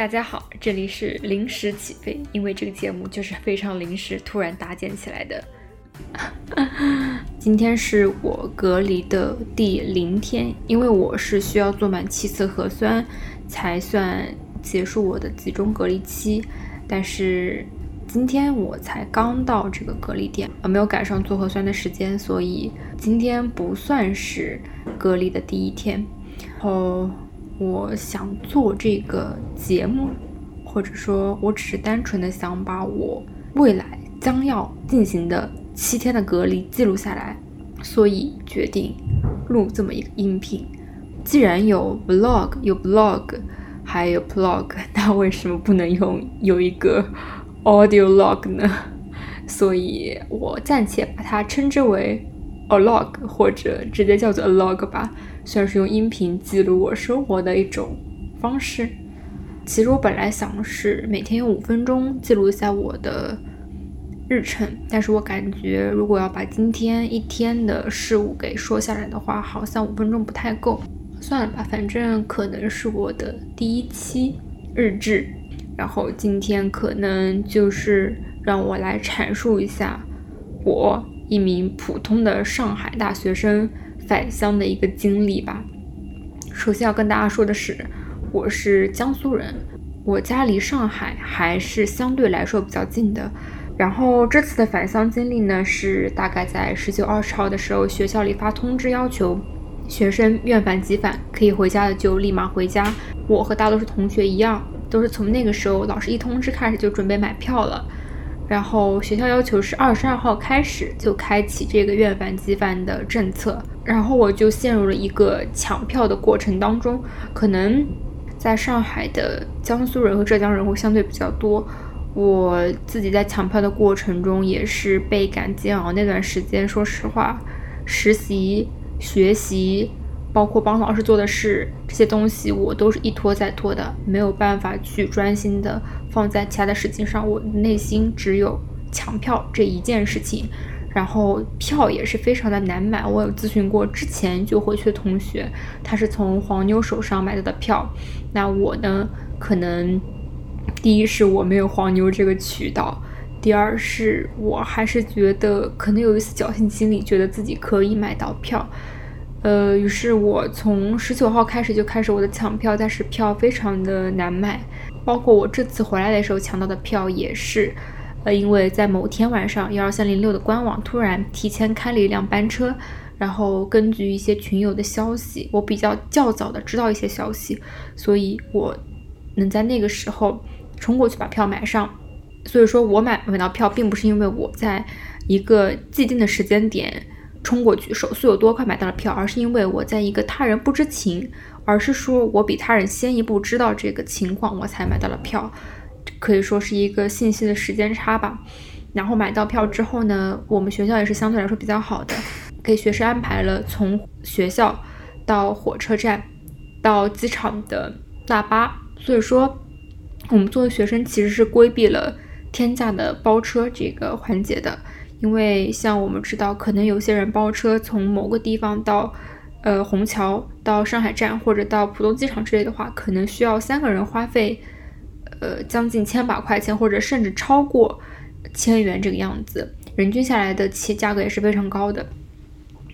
大家好，这里是临时起飞，因为这个节目就是非常临时突然搭建起来的。今天是我隔离的第零天，因为我是需要做满七次核酸才算结束我的集中隔离期，但是今天我才刚到这个隔离点，呃，没有赶上做核酸的时间，所以今天不算是隔离的第一天。然后我想做这个节目，或者说我只是单纯的想把我未来将要进行的。七天的隔离记录下来，所以决定录这么一个音频。既然有 vlog，有 blog，还有 plog，那为什么不能用有一个 audio log 呢？所以我暂且把它称之为 a log，或者直接叫做 a log 吧，算是用音频记录我生活的一种方式。其实我本来想是每天用五分钟记录一下我的。日程，但是我感觉如果要把今天一天的事物给说下来的话，好像五分钟不太够。算了吧，反正可能是我的第一期日志，然后今天可能就是让我来阐述一下我一名普通的上海大学生返乡的一个经历吧。首先要跟大家说的是，我是江苏人，我家离上海还是相对来说比较近的。然后这次的返乡经历呢，是大概在十九、二十号的时候，学校里发通知要求学生愿返即返，可以回家的就立马回家。我和大多数同学一样，都是从那个时候老师一通知开始就准备买票了。然后学校要求是二十二号开始就开启这个愿返即返的政策，然后我就陷入了一个抢票的过程当中。可能在上海的江苏人和浙江人会相对比较多。我自己在抢票的过程中也是倍感煎熬。那段时间，说实话，实习、学习，包括帮老师做的事，这些东西我都是一拖再拖的，没有办法去专心的放在其他的事情上。我内心只有抢票这一件事情，然后票也是非常的难买。我有咨询过之前就回去的同学，他是从黄牛手上买到的票，那我呢，可能。第一是我没有黄牛这个渠道，第二是我还是觉得可能有一丝侥幸心理，觉得自己可以买到票。呃，于是我从十九号开始就开始我的抢票，但是票非常的难买，包括我这次回来的时候抢到的票也是，呃，因为在某天晚上幺二三零六的官网突然提前开了一辆班车，然后根据一些群友的消息，我比较较早的知道一些消息，所以我能在那个时候。冲过去把票买上，所以说我买买到票，并不是因为我在一个既定的时间点冲过去，手速有多快买到了票，而是因为我在一个他人不知情，而是说我比他人先一步知道这个情况，我才买到了票，可以说是一个信息的时间差吧。然后买到票之后呢，我们学校也是相对来说比较好的，给学生安排了从学校到火车站到机场的大巴，所以说。我们作为学生，其实是规避了天价的包车这个环节的，因为像我们知道，可能有些人包车从某个地方到，呃，虹桥到上海站或者到浦东机场之类的话，可能需要三个人花费，呃，将近千把块钱，或者甚至超过千元这个样子，人均下来的其价格也是非常高的。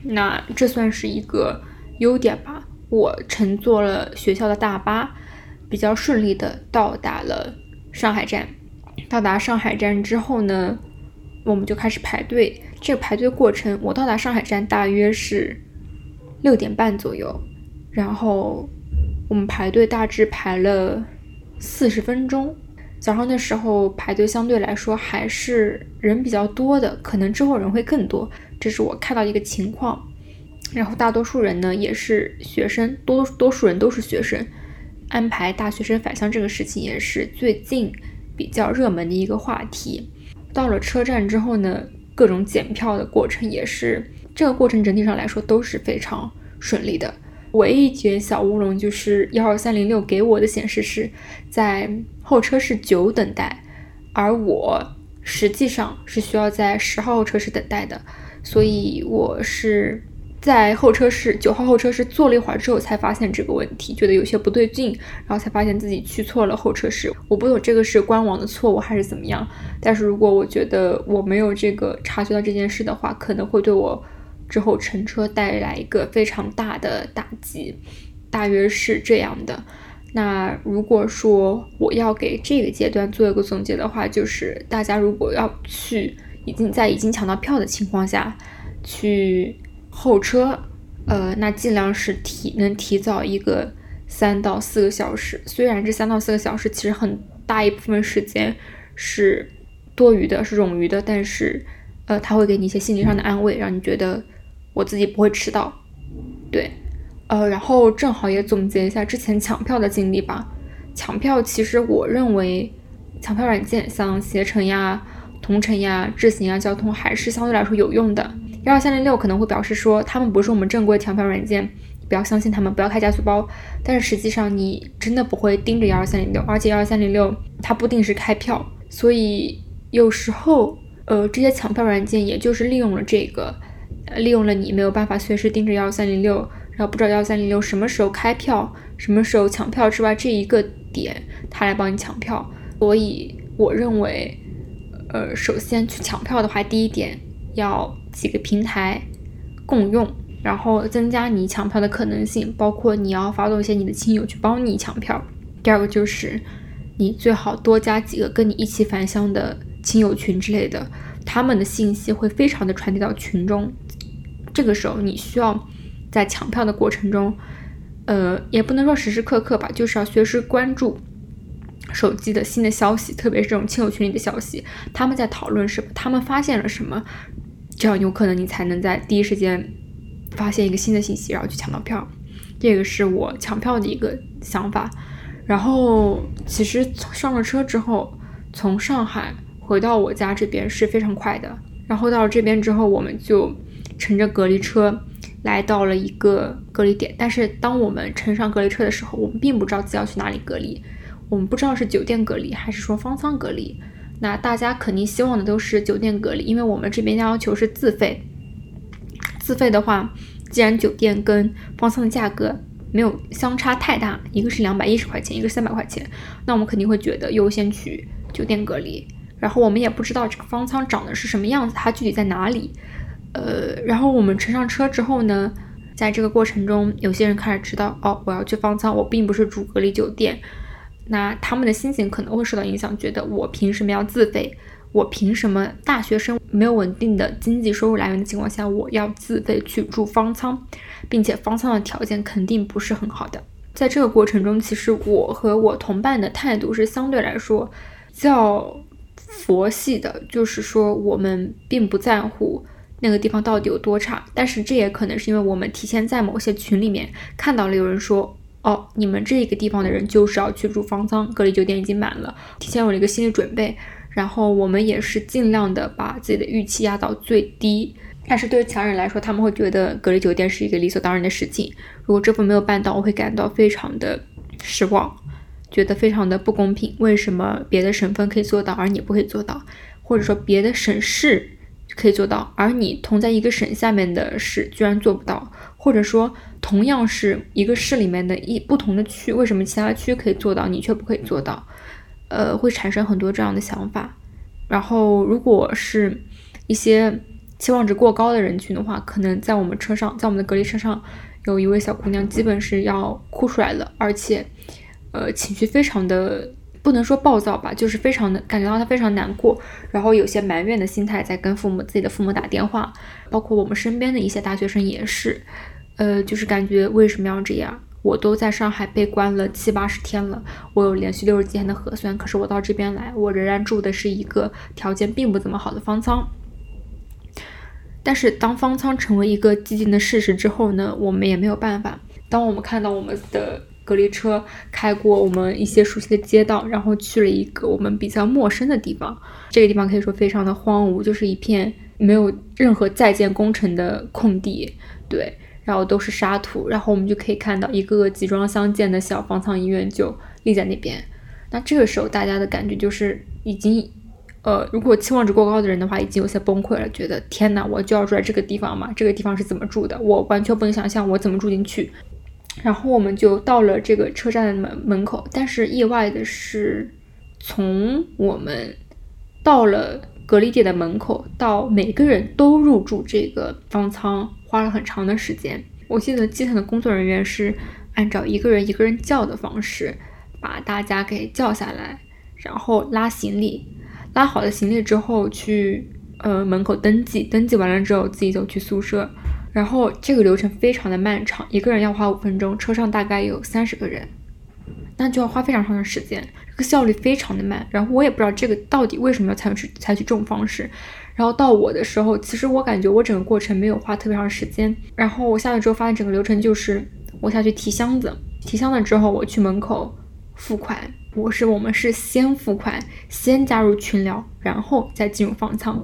那这算是一个优点吧？我乘坐了学校的大巴。比较顺利的到达了上海站。到达上海站之后呢，我们就开始排队。这个排队过程，我到达上海站大约是六点半左右。然后我们排队大致排了四十分钟。早上的时候排队相对来说还是人比较多的，可能之后人会更多。这是我看到一个情况。然后大多数人呢也是学生，多多数人都是学生。安排大学生返乡这个事情也是最近比较热门的一个话题。到了车站之后呢，各种检票的过程也是，这个过程整体上来说都是非常顺利的。唯一一点小乌龙就是幺二三零六给我的显示是在候车室九等待，而我实际上是需要在十号候车室等待的，所以我是。在候车室九号候车室坐了一会儿之后，才发现这个问题，觉得有些不对劲，然后才发现自己去错了候车室。我不懂这个是官网的错误还是怎么样，但是如果我觉得我没有这个察觉到这件事的话，可能会对我之后乘车带来一个非常大的打击，大约是这样的。那如果说我要给这个阶段做一个总结的话，就是大家如果要去已经在已经抢到票的情况下去候车，呃，那尽量是提能提早一个三到四个小时。虽然这三到四个小时其实很大一部分时间是多余的，是冗余的，但是呃，他会给你一些心理上的安慰，让你觉得我自己不会迟到，对。呃，然后正好也总结一下之前抢票的经历吧。抢票其实我认为，抢票软件像携程呀、同城呀、智行啊、交通还是相对来说有用的。幺二三零六可能会表示说他们不是我们正规抢票软件，不要相信他们，不要开加速包。但是实际上你真的不会盯着幺二三零六，而且幺二三零六它不定时开票，所以有时候呃这些抢票软件也就是利用了这个，利用了你没有办法随时盯着幺二三零六。然后不知道幺二三零六什么时候开票，什么时候抢票之外，这一个点他来帮你抢票。所以我认为，呃，首先去抢票的话，第一点要几个平台共用，然后增加你抢票的可能性，包括你要发动一些你的亲友去帮你抢票。第二个就是你最好多加几个跟你一起返乡的亲友群之类的，他们的信息会非常的传递到群中。这个时候你需要。在抢票的过程中，呃，也不能说时时刻刻吧，就是要随时关注手机的新的消息，特别是这种亲友群里的消息，他们在讨论什么，他们发现了什么，这样有可能你才能在第一时间发现一个新的信息，然后去抢到票。这个是我抢票的一个想法。然后，其实上了车之后，从上海回到我家这边是非常快的。然后到了这边之后，我们就乘着隔离车。来到了一个隔离点，但是当我们乘上隔离车的时候，我们并不知道自己要去哪里隔离，我们不知道是酒店隔离还是说方舱隔离。那大家肯定希望的都是酒店隔离，因为我们这边要求是自费。自费的话，既然酒店跟方舱的价格没有相差太大，一个是两百一十块钱，一个三百块钱，那我们肯定会觉得优先去酒店隔离。然后我们也不知道这个方舱长的是什么样子，它具体在哪里。呃，然后我们乘上车之后呢，在这个过程中，有些人开始知道，哦，我要去方舱，我并不是住隔离酒店，那他们的心情可能会受到影响，觉得我凭什么要自费？我凭什么大学生没有稳定的经济收入来源的情况下，我要自费去住方舱，并且方舱的条件肯定不是很好的。在这个过程中，其实我和我同伴的态度是相对来说较佛系的，就是说我们并不在乎。那个地方到底有多差？但是这也可能是因为我们提前在某些群里面看到了有人说，哦，你们这个地方的人就是要去住方舱，隔离酒店已经满了，提前有了一个心理准备。然后我们也是尽量的把自己的预期压到最低。但是对于其他人来说，他们会觉得隔离酒店是一个理所当然的事情。如果这份没有办到，我会感到非常的失望，觉得非常的不公平。为什么别的省份可以做到，而你不可以做到？或者说别的省市？可以做到，而你同在一个省下面的市居然做不到，或者说同样是一个市里面的一不同的区，为什么其他区可以做到，你却不可以做到？呃，会产生很多这样的想法。然后，如果是一些期望值过高的人群的话，可能在我们车上，在我们的隔离车上，有一位小姑娘基本是要哭出来了，而且，呃，情绪非常的。不能说暴躁吧，就是非常的感觉到她非常难过，然后有些埋怨的心态在跟父母自己的父母打电话，包括我们身边的一些大学生也是，呃，就是感觉为什么要这样？我都在上海被关了七八十天了，我有连续六十几天的核酸，可是我到这边来，我仍然住的是一个条件并不怎么好的方舱。但是当方舱成为一个既定的事实之后呢，我们也没有办法。当我们看到我们的。隔离车开过我们一些熟悉的街道，然后去了一个我们比较陌生的地方。这个地方可以说非常的荒芜，就是一片没有任何在建工程的空地，对，然后都是沙土。然后我们就可以看到一个个集装箱建的小方舱医院就立在那边。那这个时候大家的感觉就是已经呃，如果期望值过高的人的话，已经有些崩溃了，觉得天哪，我就要住在这个地方吗？这个地方是怎么住的？我完全不能想象我怎么住进去。然后我们就到了这个车站的门门口，但是意外的是，从我们到了隔离点的门口到每个人都入住这个方舱，花了很长的时间。我记得机场的工作人员是按照一个人一个人叫的方式，把大家给叫下来，然后拉行李，拉好了行李之后去呃门口登记，登记完了之后自己走去宿舍。然后这个流程非常的漫长，一个人要花五分钟，车上大概有三十个人，那就要花非常长的时间，这个效率非常的慢。然后我也不知道这个到底为什么要采取采取这种方式。然后到我的时候，其实我感觉我整个过程没有花特别长时间。然后我下来之后发现整个流程就是我下去提箱子，提箱子之后我去门口付款。我是我们是先付款，先加入群聊，然后再进入方舱。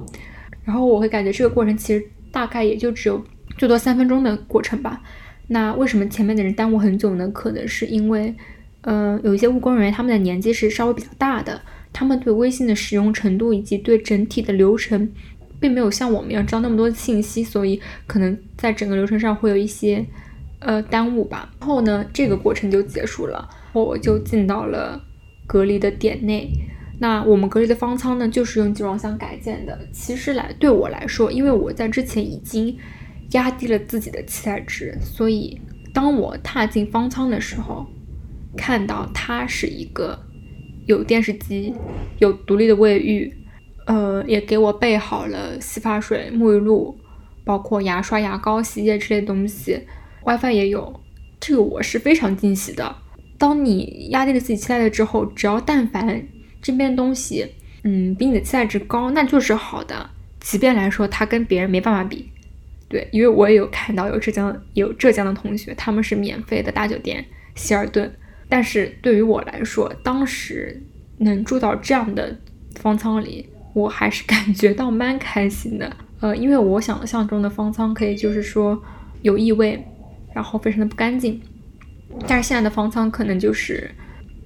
然后我会感觉这个过程其实大概也就只有。最多三分钟的过程吧。那为什么前面的人耽误很久呢？可能是因为，呃，有一些务工人员他们的年纪是稍微比较大的，他们对微信的使用程度以及对整体的流程，并没有像我们一样知道那么多的信息，所以可能在整个流程上会有一些呃耽误吧。然后呢，这个过程就结束了，我就进到了隔离的点内。那我们隔离的方舱呢，就是用集装箱改建的。其实来对我来说，因为我在之前已经。压低了自己的期待值，所以当我踏进方舱的时候，看到它是一个有电视机、有独立的卫浴，呃，也给我备好了洗发水、沐浴露，包括牙刷、牙膏、洗衣液之类的东西，WiFi 也有，这个我是非常惊喜的。当你压低了自己期待了之后，只要但凡这边东西，嗯，比你的期待值高，那就是好的，即便来说它跟别人没办法比。对，因为我也有看到有浙江有浙江的同学，他们是免费的大酒店希尔顿，但是对于我来说，当时能住到这样的方舱里，我还是感觉到蛮开心的。呃，因为我想象中的方舱可以就是说有异味，然后非常的不干净，但是现在的方舱可能就是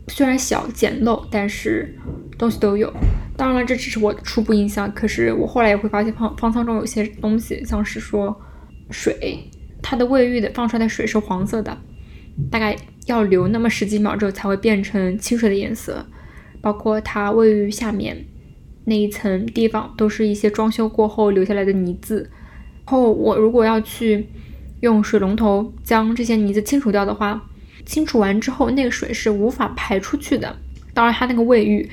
虽然小简陋，但是东西都有。当然了，这只是我的初步印象。可是我后来也会发现方方舱中有些东西，像是说水，它的卫浴的放出来的水是黄色的，大概要留那么十几秒之后才会变成清水的颜色。包括它卫浴下面那一层地方，都是一些装修过后留下来的泥渍。后我如果要去用水龙头将这些泥渍清除掉的话，清除完之后那个水是无法排出去的。当然，它那个卫浴。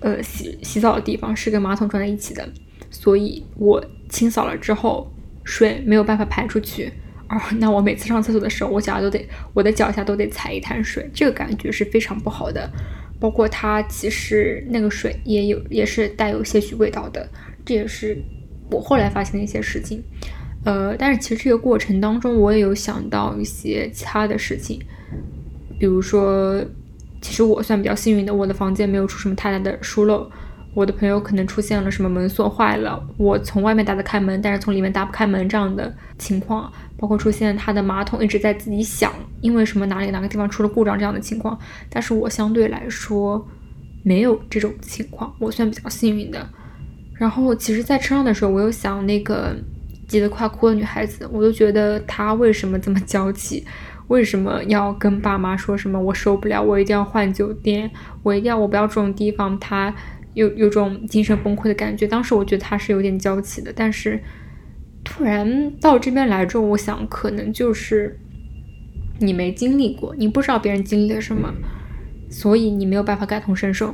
呃，洗洗澡的地方是跟马桶装在一起的，所以我清扫了之后，水没有办法排出去。哦，那我每次上厕所的时候，我脚下都得，我的脚下都得踩一滩水，这个感觉是非常不好的。包括它其实那个水也有，也是带有些许味道的，这也是我后来发现的一些事情。呃，但是其实这个过程当中，我也有想到一些其他的事情，比如说。其实我算比较幸运的，我的房间没有出什么太大的疏漏。我的朋友可能出现了什么门锁坏了，我从外面打得开门，但是从里面打不开门这样的情况，包括出现他的马桶一直在自己响，因为什么哪里哪个地方出了故障这样的情况。但是我相对来说没有这种情况，我算比较幸运的。然后其实，在车上的时候，我又想那个急得快哭的女孩子，我就觉得她为什么这么娇气。为什么要跟爸妈说什么？我受不了，我一定要换酒店，我一定要我不要这种地方。他有有种精神崩溃的感觉。当时我觉得他是有点娇气的，但是突然到这边来之后，我想可能就是你没经历过，你不知道别人经历了什么，所以你没有办法感同身受。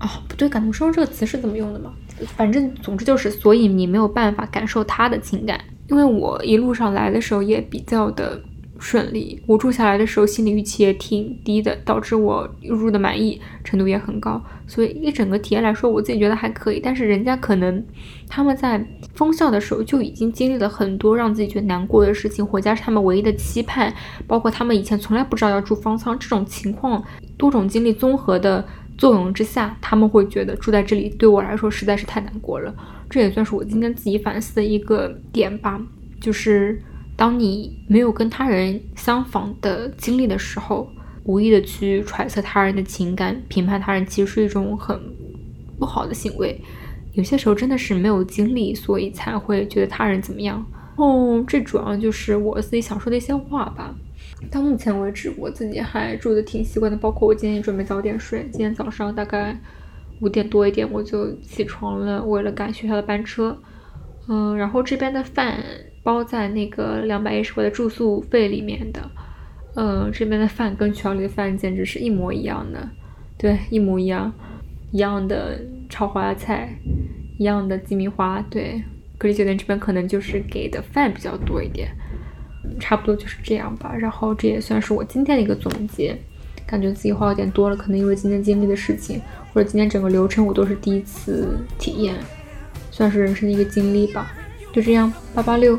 哦，不对，感同身受这个词是怎么用的吗？反正总之就是，所以你没有办法感受他的情感。因为我一路上来的时候也比较的。顺利，我住下来的时候心理预期也挺低的，导致我入住的满意程度也很高，所以一整个体验来说，我自己觉得还可以。但是人家可能他们在封校的时候就已经经历了很多让自己觉得难过的事情，回家是他们唯一的期盼，包括他们以前从来不知道要住方舱这种情况，多种经历综合的作用之下，他们会觉得住在这里对我来说实在是太难过了。这也算是我今天自己反思的一个点吧，就是。当你没有跟他人相仿的经历的时候，无意的去揣测他人的情感、评判他人，其实是一种很不好的行为。有些时候真的是没有经历，所以才会觉得他人怎么样。哦，这主要就是我自己想说的一些话吧。到目前为止，我自己还住的挺习惯的，包括我今天也准备早点睡。今天早上大概五点多一点我就起床了，为了赶学校的班车。嗯，然后这边的饭包在那个两百一十块的住宿费里面的。嗯，这边的饭跟学校里的饭简直是一模一样的，对，一模一样，一样的炒花菜，一样的鸡米花，对。隔离酒店这边可能就是给的饭比较多一点，差不多就是这样吧。然后这也算是我今天的一个总结，感觉自己话有点多了，可能因为今天经历的事情，或者今天整个流程我都是第一次体验，算是人生的一个经历吧。就这样，八八六。